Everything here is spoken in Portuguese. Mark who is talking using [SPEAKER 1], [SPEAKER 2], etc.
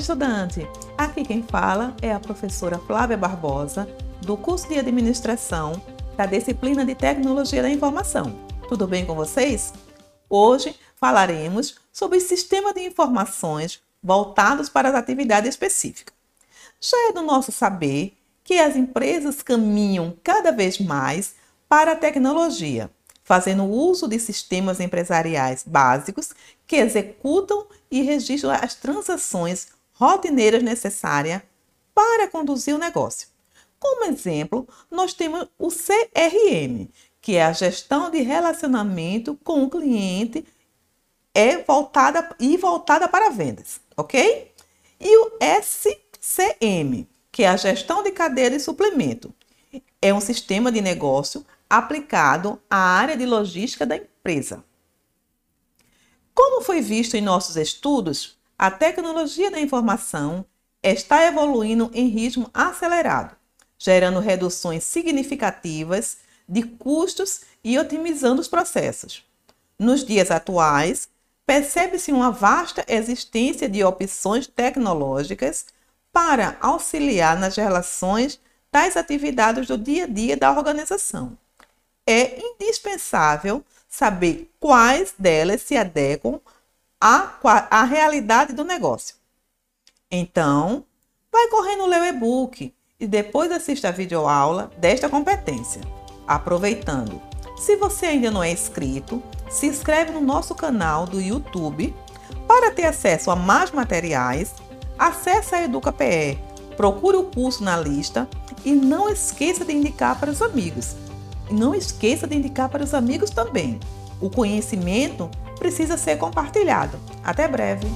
[SPEAKER 1] estudante! Aqui quem fala é a professora Flávia Barbosa, do curso de Administração da disciplina de Tecnologia da Informação. Tudo bem com vocês? Hoje falaremos sobre sistema de informações voltados para as atividades específicas. Já é do nosso saber que as empresas caminham cada vez mais para a tecnologia, fazendo uso de sistemas empresariais básicos que executam e registram as transações rotineiras necessárias para conduzir o negócio. Como exemplo, nós temos o CRM, que é a gestão de relacionamento com o cliente é voltada e voltada para vendas, ok? E o SCM, que é a gestão de cadeia de suplemento, é um sistema de negócio aplicado à área de logística da empresa. Como foi visto em nossos estudos, a tecnologia da informação está evoluindo em ritmo acelerado, gerando reduções significativas de custos e otimizando os processos. Nos dias atuais, percebe-se uma vasta existência de opções tecnológicas para auxiliar nas relações das atividades do dia a dia da organização é indispensável saber quais delas se adequam à, à realidade do negócio. Então, vai correndo ler o e-book e depois assista a videoaula desta competência. Aproveitando, se você ainda não é inscrito, se inscreve no nosso canal do YouTube para ter acesso a mais materiais. Acesse a EducaPE, procure o curso na lista e não esqueça de indicar para os amigos. E não esqueça de indicar para os amigos também. O conhecimento precisa ser compartilhado. Até breve!